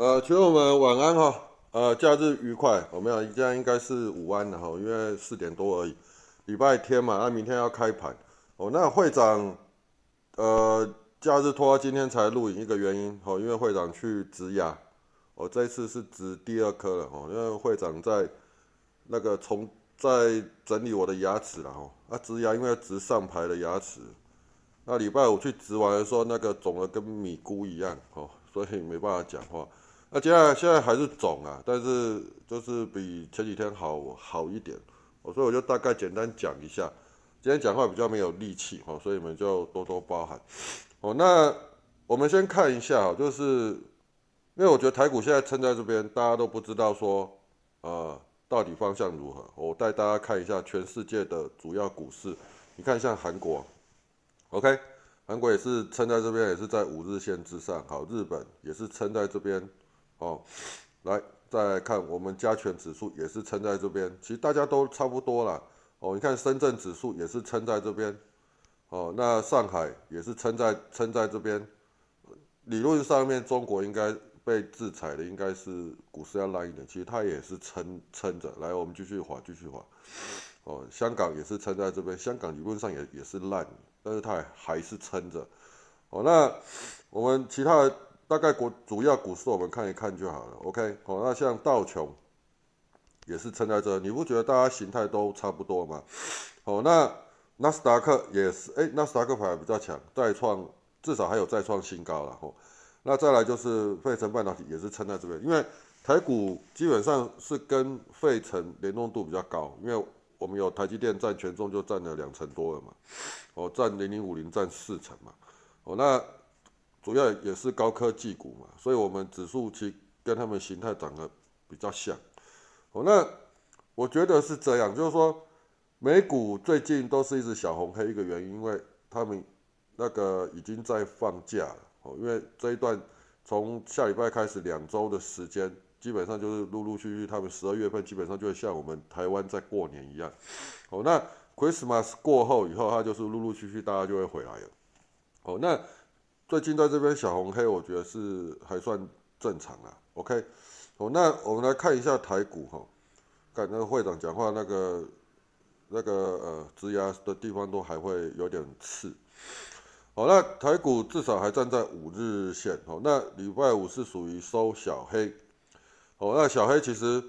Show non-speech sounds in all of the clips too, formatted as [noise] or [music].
呃，群友们晚安哈，呃，假日愉快。我们讲现在应该是午安了哈，因为四点多而已，礼拜天嘛，那明天要开盘。哦，那会长，呃，假日拖到今天才录影，一个原因哦，因为会长去植牙，我这次是植第二颗了哦，因为会长在那个从在整理我的牙齿了哦，啊，植牙因为植上排的牙齿，那礼拜五去植完的时候，那个肿的跟米菇一样哦，所以没办法讲话。那接下来现在还是肿啊，但是就是比前几天好好一点，我所以我就大概简单讲一下。今天讲话比较没有力气哦，所以你们就多多包涵。哦，那我们先看一下，就是因为我觉得台股现在撑在这边，大家都不知道说，呃，到底方向如何。我带大家看一下全世界的主要股市，你看像韩国，OK，韩国也是撑在这边，也是在五日线之上。好，日本也是撑在这边。哦，[sniffs] 来再来看我们加权指数也是撑在这边，其实大家都差不多了。哦，你看深圳指数也是撑在这边，哦，那上海也是撑在撑在这边。理论上面中国应该被制裁的，应该是股市要烂一点，其实它也是撑撑着。来，我们继续滑，继续滑。哦，香港也是撑在这边，香港理论上也也是烂，但是它还是撑着。哦，那我们其他的。大概股主要股市我们看一看就好了，OK，好，那像道琼也是撑在这，你不觉得大家形态都差不多吗？好，那纳斯达克也是，哎，纳斯达克牌比较强，再创至少还有再创新高了，吼，那再来就是费城半导体也是撑在这边，因为台股基本上是跟费城联动度比较高，因为我们有台积电占权重就占了两成多了嘛，哦，占零零五零占四成嘛，哦，那。主要也是高科技股嘛，所以我们指数其跟他们形态长得比较像。哦，那我觉得是这样，就是说美股最近都是一只小红黑，一个原因，因为他们那个已经在放假了。哦，因为这一段从下礼拜开始两周的时间，基本上就是陆陆续续，他们十二月份基本上就会像我们台湾在过年一样。哦，那 Christmas 过后以后，它就是陆陆续续大家就会回来了。哦，那。最近在这边小红黑，我觉得是还算正常啦。OK，哦，那我们来看一下台股哈，看那个会长讲话那个那个呃直压的地方都还会有点刺。好，那台股至少还站在五日线。哦，那礼拜五是属于收小黑。哦，那小黑其实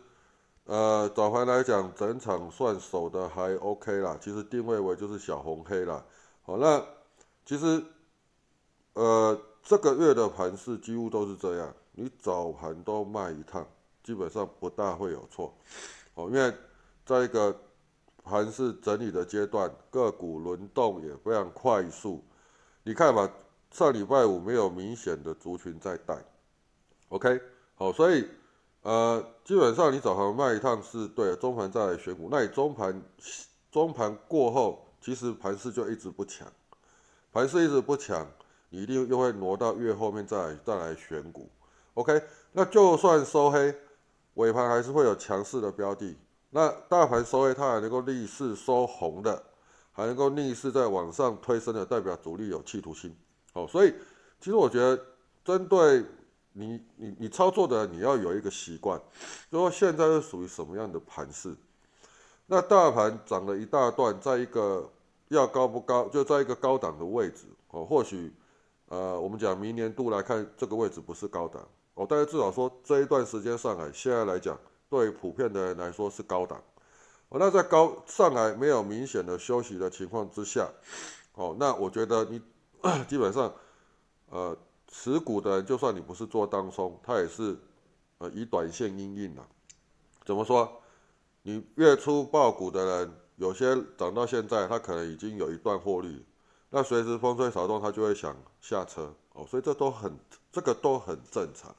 呃早盘来讲，整场算守的还 OK 啦。其实定位为就是小红黑啦。好，那其实。呃，这个月的盘势几乎都是这样，你早盘都卖一趟，基本上不大会有错。哦，因为在一个盘势整理的阶段，个股轮动也非常快速。你看吧，上礼拜五没有明显的族群在带，OK，好，所以呃，基本上你早盘卖一趟是对，中盘再来选股。那你中盘中盘过后，其实盘势就一直不强，盘势一直不强。你一定又会挪到越后面再来再来选股，OK？那就算收黑，尾盘还是会有强势的标的。那大盘收黑，它还能够逆势收红的，还能够逆势在往上推升的，代表主力有企图心。好，所以其实我觉得，针对你你你操作的，你要有一个习惯，就说现在是属于什么样的盘势？那大盘涨了一大段，在一个要高不高，就在一个高档的位置哦，或许。呃，我们讲明年度来看，这个位置不是高档哦，但是至少说这一段时间上来，现在来讲，对普遍的人来说是高档哦。那在高上来没有明显的休息的情况之下，哦，那我觉得你基本上，呃，持股的人，就算你不是做当中，他也是呃以短线应应的。怎么说？你月初爆股的人，有些涨到现在，他可能已经有一段获利。那随时风吹草动，他就会想下车哦，所以这都很，这个都很正常。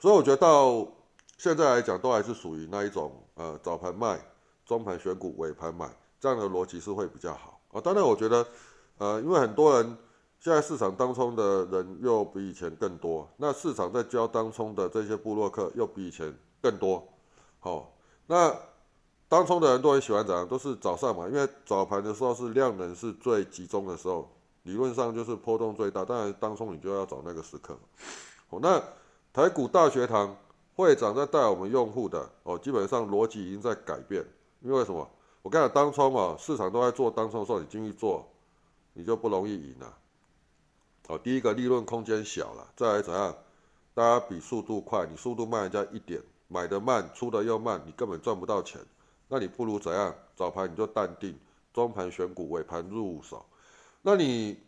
所以我觉得到现在来讲，都还是属于那一种，呃，早盘卖，中盘选股，尾盘买，这样的逻辑是会比较好啊。当然，我觉得，呃，因为很多人现在市场当中的人又比以前更多，那市场在教当中的这些部落客又比以前更多，好，那。当冲的人都很喜欢怎样？都是早上嘛，因为早盘的时候是量能是最集中的时候，理论上就是波动最大。当然，当冲你就要找那个时刻。哦，那台股大学堂会长在带我们用户的哦，基本上逻辑已经在改变。因为什么？我跟你讲，当冲嘛，市场都在做当冲的时候，你进去做，你就不容易赢了。哦，第一个利润空间小了，再来怎样？大家比速度快，你速度慢人家一点，买的慢，出的又慢，你根本赚不到钱。那你不如怎样？早盘你就淡定，中盘选股，尾盘入手。那你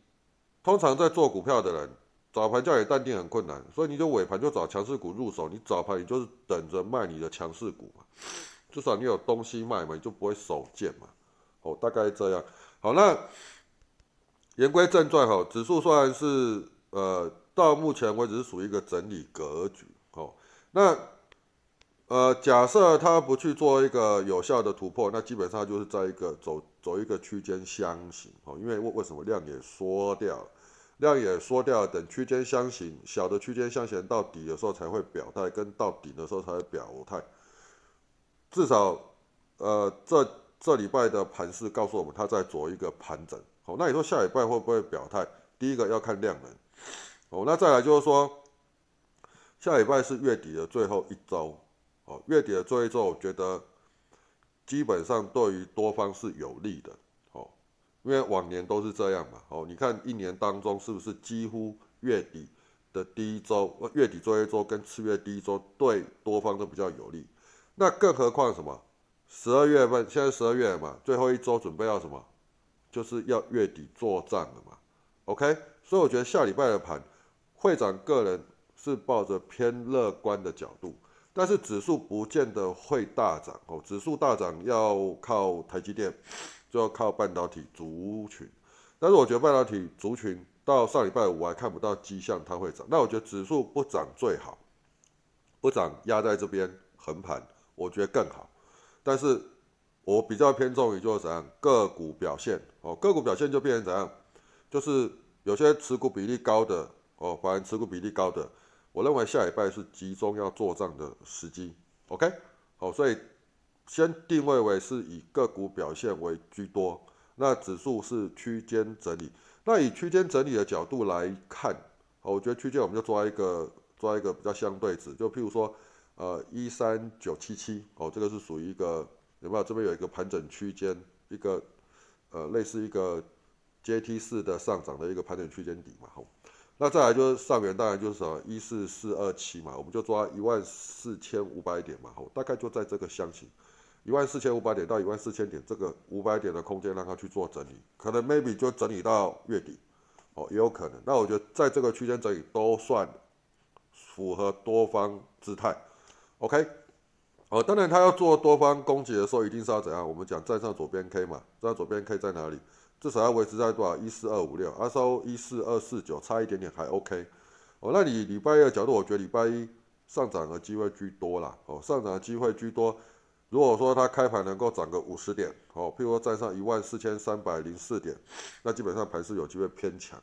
通常在做股票的人，早盘叫你淡定很困难，所以你就尾盘就找强势股入手。你早盘你就是等着卖你的强势股嘛，至少你有东西卖嘛，你就不会手贱嘛。哦，大概这样。好，那言归正传哈，指数虽然是呃。到目前为止是属于一个整理格局，哦，那呃，假设它不去做一个有效的突破，那基本上就是在一个走走一个区间箱型，哦，因为为为什么？量也缩掉，量也缩掉，等区间箱型小的区间箱型到底的时候才会表态，跟到顶的时候才会表态，至少呃这这礼拜的盘势告诉我们，它在做一个盘整，好，那你说下礼拜会不会表态？第一个要看量能。哦，那再来就是说，下礼拜是月底的最后一周，哦，月底的最后一周，我觉得基本上对于多方是有利的，哦，因为往年都是这样嘛，哦，你看一年当中是不是几乎月底的第一周，月底最后一周跟次月第一周对多方都比较有利，那更何况什么？十二月份，现在十二月嘛，最后一周准备要什么？就是要月底做账了嘛，OK，所以我觉得下礼拜的盘。会长个人是抱着偏乐观的角度，但是指数不见得会大涨哦。指数大涨要靠台积电，就要靠半导体族群。但是我觉得半导体族群到上礼拜五还看不到迹象它会涨。那我觉得指数不涨最好，不涨压在这边横盘，我觉得更好。但是我比较偏重于就是怎样个股表现哦，个股表现就变成怎样，就是有些持股比例高的。哦，反正持股比例高的，我认为下礼拜是集中要做账的时机。OK，好，所以先定位为是以个股表现为居多，那指数是区间整理。那以区间整理的角度来看，我觉得区间我们就抓一个抓一个比较相对值，就譬如说，呃，一三九七七，哦，这个是属于一个有没有？这边有一个盘整区间，一个呃类似一个阶梯式的上涨的一个盘整区间底嘛，好。那再来就是上元，当然就是什么一四四二七嘛，我们就抓一万四千五百点嘛，好，大概就在这个箱型，一万四千五百点到一万四千点这个五百点的空间让它去做整理，可能 maybe 就整理到月底，哦，也有可能。那我觉得在这个区间整理都算符合多方姿态，OK，哦，当然他要做多方攻击的时候，一定是要怎样？我们讲站上左边 K 嘛，站上左边 K 在哪里？至少要维持在多少？一四二五六，阿收一四二四九，差一点点还 OK。哦，那你礼拜一的角度，我觉得礼拜一上涨的机会居多啦。哦，上涨的机会居多。如果说它开盘能够涨个五十点，哦，譬如说站上一万四千三百零四点，那基本上盘是有机会偏强，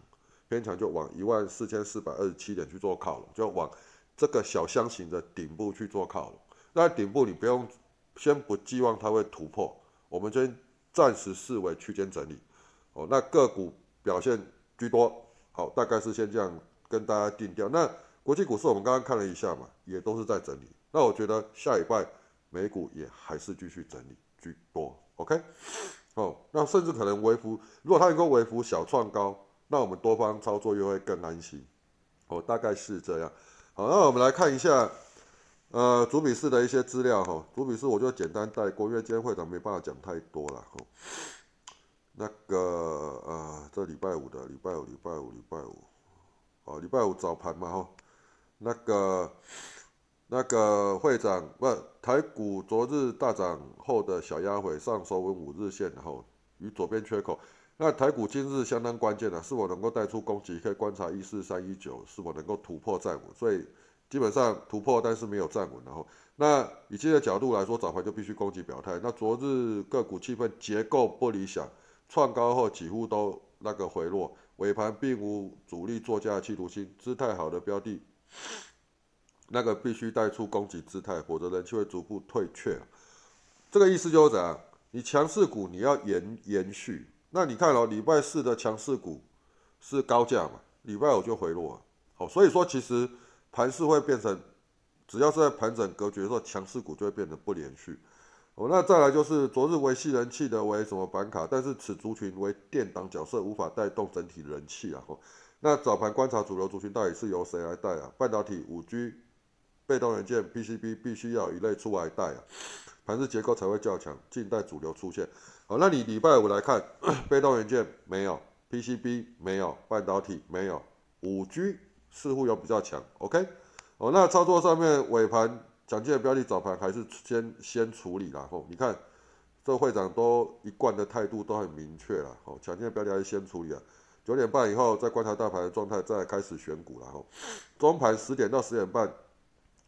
偏强就往一万四千四百二十七点去做靠拢，就往这个小箱型的顶部去做靠拢。那顶部你不用先不寄望它会突破，我们先暂时视为区间整理。哦，那个股表现居多，好，大概是先这样跟大家定调。那国际股市我们刚刚看了一下嘛，也都是在整理。那我觉得下礼拜美股也还是继续整理居多，OK？哦，那甚至可能微幅，如果它能够微幅小创高，那我们多方操作又会更安心。哦，大概是这样。好，那我们来看一下，呃，主笔式的一些资料哈。主笔式我就简单带过，因为今天会长没办法讲太多了哈。那个呃，这礼拜五的礼拜五，礼拜五，礼拜五，哦，礼拜五早盘嘛哈。那个那个会长不，台股昨日大涨后的小压回上收稳五日线，然后与左边缺口。那台股今日相当关键的，是否能够带出攻击？可以观察一四三一九是否能够突破站稳。所以基本上突破，但是没有站稳。然后，那以这个角度来说，早盘就必须攻击表态。那昨日个股气氛结构不理想。创高后几乎都那个回落，尾盘并无主力作价的企图心，姿态好的标的，[sniffs] 那个必须带出攻击姿态，否则人气会逐步退却。这个意思就是怎样？你强势股你要延延续，那你看哦，礼拜四的强势股是高价嘛，礼拜五就回落，好，所以说其实盘势会变成，只要是在盘整格局的时候，强势股就会变得不连续。哦，那再来就是昨日维系人气的为什么板卡，但是此族群为垫档角色，无法带动整体人气啊。哦，那早盘观察主流族群到底是由谁来带啊？半导体、五 G、被动元件、PCB，必须要一类出来带啊，盘势结构才会较强，静待主流出现。好，那你礼拜五来看，[clears throat] 被动元件没有，PCB 没有，半导体没有，五 G 似乎有比较强。OK，哦，那操作上面尾盘。蒋介的标的早盘还是先先处理了吼，你看这会长都一贯的态度都很明确了吼，蒋介的标的还是先处理啊，九点半以后再观察大盘的状态，再开始选股了吼，中盘十点到十点半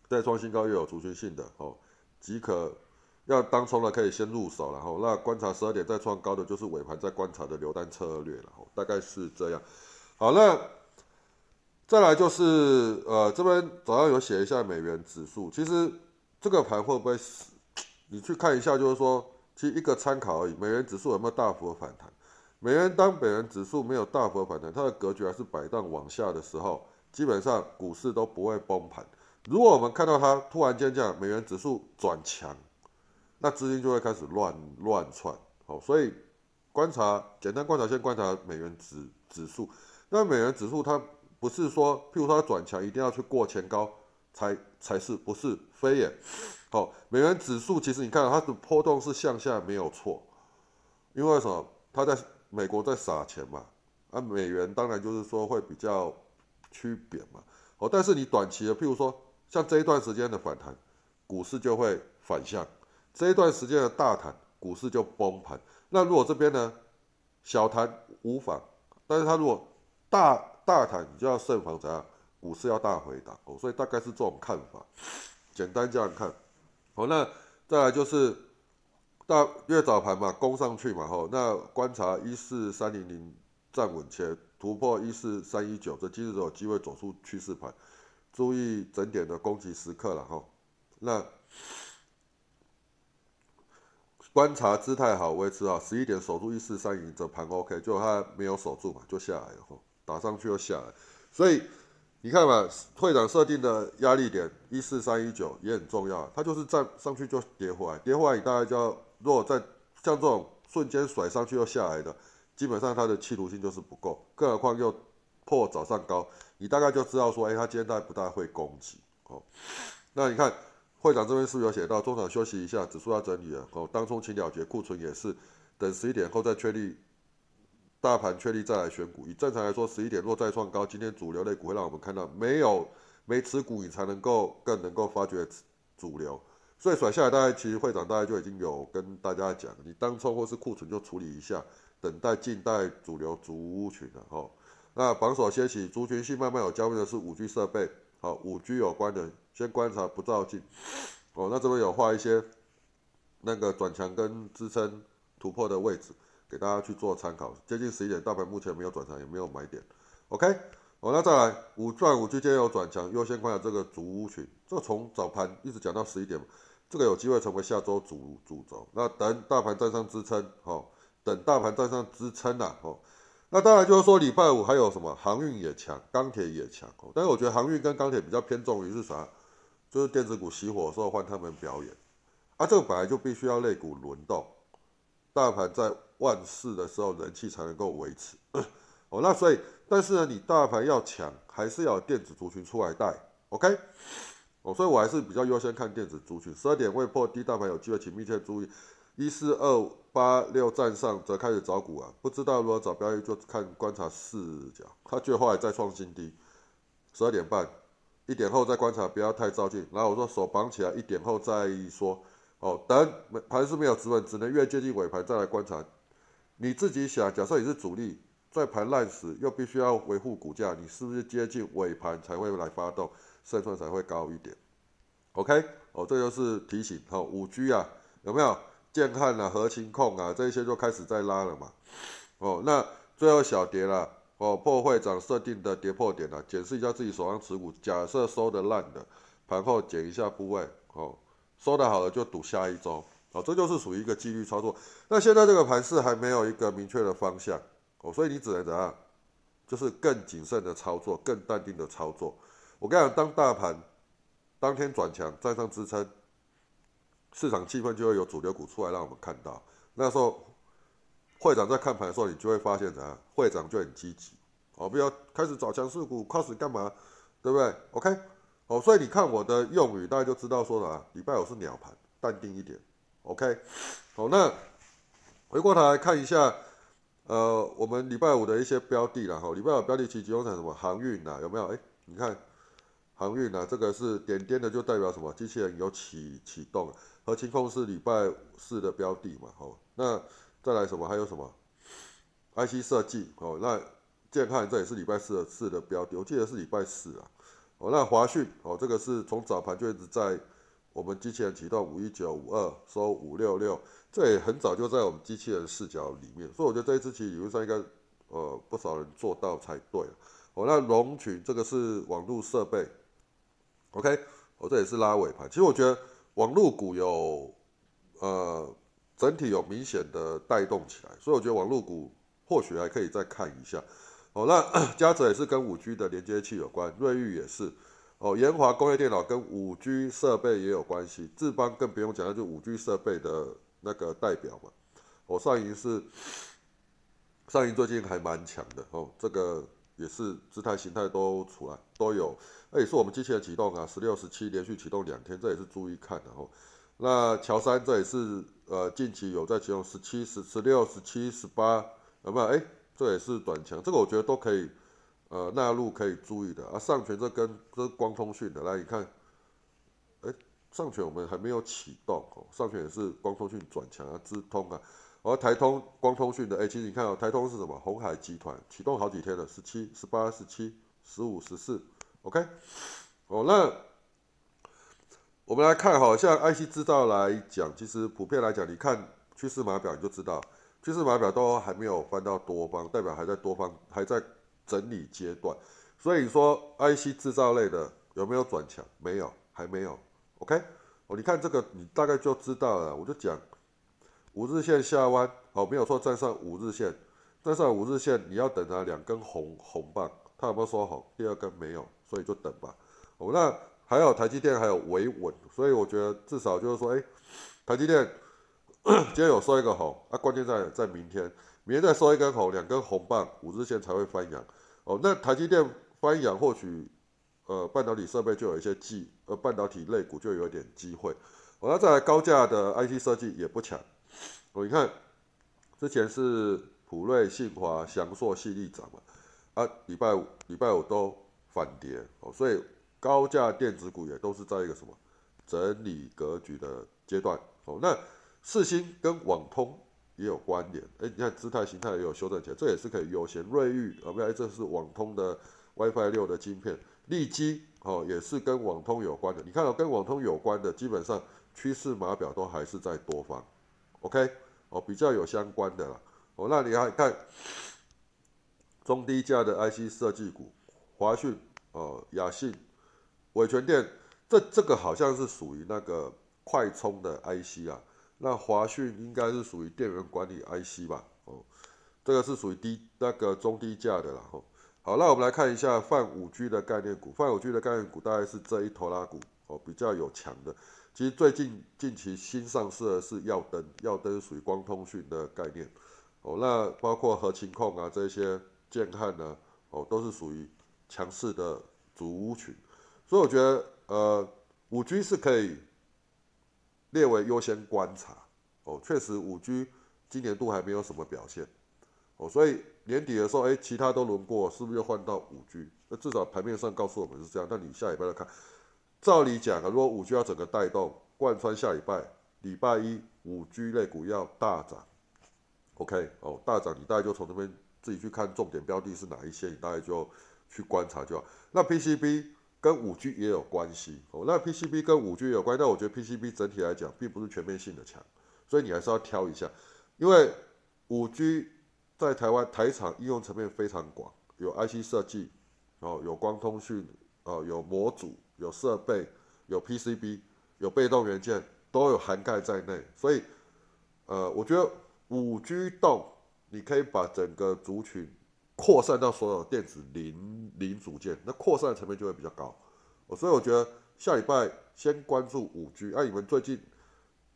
再创新高又有族群性的吼，即可要当冲的可以先入手了吼，那观察十二点再创高的就是尾盘在观察的留单策略了吼，大概是这样，好那。再来就是，呃，这边早上有写一下美元指数，其实这个盘会不会死？你去看一下，就是说，其实一个参考而已。美元指数有没有大幅的反弹？美元当美元指数没有大幅的反弹，它的格局还是摆荡往下的时候，基本上股市都不会崩盘。如果我们看到它突然间这样，美元指数转强，那资金就会开始乱乱窜。好，所以观察，简单观察，先观察美元指指数。那美元指数它。不是说，譬如说它转强一定要去过前高才才是，不是非也。好，美元指数其实你看它的波动是向下没有错，因为什么？它在美国在撒钱嘛，啊，美元当然就是说会比较趋贬嘛。好，但是你短期的，譬如说像这一段时间的反弹，股市就会反向；这一段时间的大弹，股市就崩盘。那如果这边呢小弹无妨，但是它如果大大谈你就要慎防怎样，股市要大回档哦，所以大概是这种看法，简单这样看。好，那再来就是大越早盘嘛，攻上去嘛，吼，那观察一四三零零站稳且突破一四三一九，这今日有机会走出趋势盘，注意整点的攻击时刻了，哈。那观察姿态好，维持好，十一点守住一四三零，这盘 OK，就它没有守住嘛，就下来了，吼。打上去又下来，所以你看嘛，会长设定的压力点一四三一九也很重要，它就是站上去就跌回来，跌回来你大概就要，如果在像这种瞬间甩上去又下来的，基本上它的气图性就是不够，更何况又破早上高，你大概就知道说，哎，它今天大概不大会攻击哦。那你看会长这边是不是有写到中场休息一下，指数要整理了哦，当冲请了结，库存也是等十一点后再确立。大盘确立再来选股，以正常来说，十一点若再创高，今天主流类股会让我们看到没有没持股，你才能够更能够发掘主流。所以甩下来，大概其实会长大概就已经有跟大家讲，你当冲或是库存就处理一下，等待静待主流族群了哈。那榜首掀起，族群性慢慢有交易的是五 G 设备，好，五 G 有关的先观察不照进。哦，那这边有画一些那个转强跟支撑突破的位置。给大家去做参考，接近十一点，大盘目前没有转强，也没有买点。OK，好，那再来五转五之间有转强，优先观察这个主群。这从早盘一直讲到十一点，这个有机会成为下周主主轴。那等大盘站上支撑，好，等大盘站上支撑呐，哦，那当然就是说礼拜五还有什么航运也强，钢铁也强。哦，但是我觉得航运跟钢铁比较偏重于是啥？就是电子股熄火的时候换他们表演。啊，这个本来就必须要类股轮动，大盘在。万事的时候，人气才能够维持。[clears throat] 哦，那所以，但是呢，你大盘要强，还是要电子族群出来带。OK，哦，所以我还是比较优先看电子族群。十二点未破低，大盘有机会，请密切注意。一四二八六站上，则开始找股啊。不知道如何找标的，就看观察视角。它最后还再创新低。十二点半，一点后再观察，不要太照进。然后我说手绑起来，一点后再说。哦，等盘是没有止稳，只能越接近尾盘再来观察。你自己想，假设你是主力，在盘烂时又必须要维护股价，你是不是接近尾盘才会来发动，胜算才会高一点？OK，哦，这就是提醒。好，五 G 啊，有没有建汉啊、核情控啊，这些就开始在拉了嘛？哦，那最后小跌了，哦，破会长设定的跌破点了，检视一下自己手上持股，假设收的烂的，盘后减一下部位，哦，收的好的就赌下一周。哦，这就是属于一个纪律操作。那现在这个盘势还没有一个明确的方向，哦，所以你只能怎样，就是更谨慎的操作，更淡定的操作。我跟你讲，当大盘当天转强，站上支撑，市场气氛就会有主流股出来让我们看到。那时候会长在看盘的时候，你就会发现怎样？会长就很积极，哦，不要开始找强势股，开始干嘛？对不对？OK，哦，所以你看我的用语，大家就知道说了，礼拜五是鸟盘，淡定一点。OK，好，那回过头来看一下，呃，我们礼拜五的一些标的了哈。礼拜五标的其集中在什么？航运呐，有没有？哎，你看航运呐，这个是点点的，就代表什么？机器人有启启动。和清控是礼拜四的标的嘛？好，那再来什么？还有什么？IC 设计哦，那。健康这也是礼拜四的四的标的，我记得是礼拜四啊。哦，那华讯哦，这个是从早盘就一直在我们机器人启动五一九五二收五六六，这也很早就在我们机器人视角里面，所以我觉得这一次其实理论上应该呃不少人做到才对。哦，那龙群这个是网络设备，OK，哦这也是拉尾盘。其实我觉得网络股有呃整体有明显的带动起来，所以我觉得网络股或许还可以再看一下。哦，那 [coughs] 嘉泽也是跟五 G 的连接器有关，瑞昱也是，哦，研华工业电脑跟五 G 设备也有关系，智邦更不用讲，那就五 G 设备的那个代表嘛。哦，上银是，上银最近还蛮强的，哦，这个也是姿态形态都出来都有，那也是我们机器人启动啊，十六十七连续启动两天，这也是注意看的哦。那乔三这也是呃近期有在启动十七十十六十七十八，有没有？哎。这也是短强，这个我觉得都可以，呃，纳入可以注意的啊。上权这跟这光通讯的，来你看，哎，上权我们还没有启动哦，上权也是光通讯转强啊，资通啊，而台通光通讯的，哎，其实你看哦，台通是什么？红海集团启动好几天了，十七、十八、十七、十五、十四，OK，哦，那我们来看哈，像 IC 制造来讲，其实普遍来讲，你看趋势码表你就知道。趋势码表都还没有翻到多方，代表还在多方还在整理阶段，所以说 IC 制造类的有没有转强？没有，还没有。OK，哦，你看这个，你大概就知道了。我就讲五日线下弯，好，没有说站上五日线，站上五日线你要等它两根红红棒，它有没有说红？第二根没有，所以就等吧。哦，那还有台积电还有维稳，所以我觉得至少就是说，哎，台积电。[coughs] 今天有收一个红啊，关键在在明天，明天再收一根红，两根红棒，五日线才会翻阳。哦，那台积电翻阳，或许呃半导体设备就有一些机，呃半导体类股就有点机会。我要再来高价的 IC 设计也不强。我你看，之前是普瑞、信华、翔硕、细力涨嘛，啊礼拜五礼拜五都反跌哦，所以高价电子股也都是在一个什么整理格局的阶段哦，那。四星跟网通也有关联，哎，你看姿态形态也有修正起来，这也是可以优先。瑞昱啊，不对，这是网通的 WiFi 六的晶片，利基哦也是跟网通有关的。你看到跟网通有关的，基本上趋势码表都还是在多方，OK，哦比较有相关的啦。哦，那你还看中低价的 IC 设计股，华讯哦、雅信、伟全电，这这个好像是属于那个快充的 IC 啊。那华讯应该是属于电源管理 IC 吧？哦，这个是属于低那个中低价的啦。哦，好，那我们来看一下泛五 G 的概念股。泛五 G 的概念股大概是这一头拉股哦，比较有强的。其实最近近期新上市的是耀灯，耀灯属于光通讯的概念。哦，那包括核情控啊这些建汉呢，哦都是属于强势的族群。所以我觉得呃五 G 是可以。列为优先观察哦，确实五 G 今年度还没有什么表现哦，所以年底的时候，哎，其他都轮过，是不是又换到五 G？那至少盘面上告诉我们是这样。那你下礼拜再看，照理讲啊，如果五 G 要整个带动贯穿下礼拜，礼拜一五 G 类股要大涨，OK 哦，大涨你大概就从这边自己去看重点标的是哪一些，你大概就去观察就好。那 PCB。跟五 G 也有关系哦，那 PCB 跟五 G 有关，但我觉得 PCB 整体来讲并不是全面性的强，所以你还是要挑一下，因为五 G 在台湾台厂应用层面非常广，有 IC 设计，哦，有光通讯，哦，有模组，有设备，有 PCB，有被动元件，都有涵盖在内，所以，呃，我觉得五 G 动，你可以把整个族群。扩散到所有电子零零组件，那扩散的成本就会比较高。所以我觉得下礼拜先关注五 G。哎，你们最近，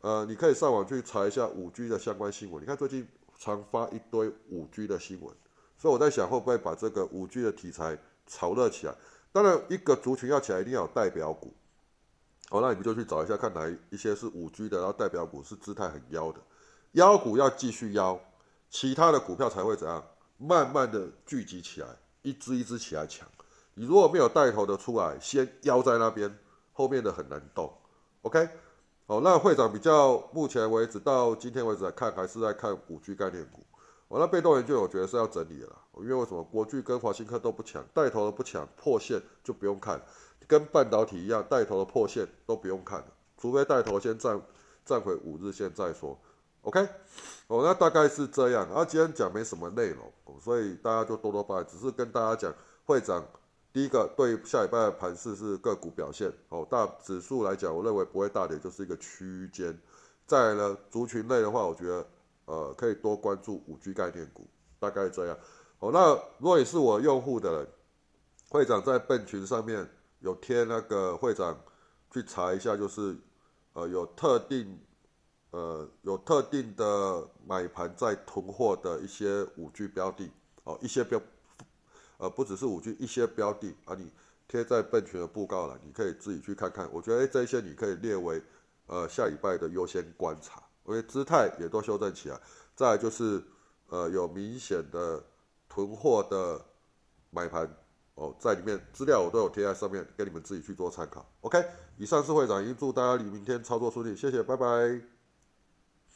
呃，你可以上网去查一下五 G 的相关新闻。你看最近常发一堆五 G 的新闻，所以我在想会不会把这个五 G 的题材炒热起来。当然，一个族群要起来，一定要有代表股。哦，那你们就去找一下，看哪一些是五 G 的，然后代表股是姿态很妖的，妖股要继续妖，其他的股票才会怎样，慢慢的聚集起来，一只一只起来抢。你如果没有带头的出来，先腰在那边，后面的很难动。OK，好，那会长比较目前为止到今天为止来看，还是在看五 G 概念股。我那被动研究，我觉得是要整理了，因为为什么国巨跟华新科都不强，带头的不强，破线就不用看。跟半导体一样，带头的破线都不用看，除非带头先站站回五日线再说。OK，哦，那大概是这样。啊今天讲没什么内容，所以大家就多多包，只是跟大家讲，会长第一个对下礼拜的盘势是个股表现。哦，大指数来讲，我认为不会大跌，就是一个区间。再呢，族群类的话，我觉得呃可以多关注五 G 概念股，大概这样。哦，那如果你是我用户的人，会长在笨群上面。有贴那个会长去查一下，就是呃有特定呃有特定的买盘在囤货的一些五 G 标的哦，一些标呃不只是五 G 一些标的啊，你贴在笨群的布告栏，你可以自己去看看。我觉得这些你可以列为呃下礼拜的优先观察，因为姿态也都修正起来。再就是呃有明显的囤货的买盘。哦，在里面资料我都有贴在上面，给你们自己去做参考。OK，以上是会长，已经祝大家你明天操作顺利，谢谢，拜拜。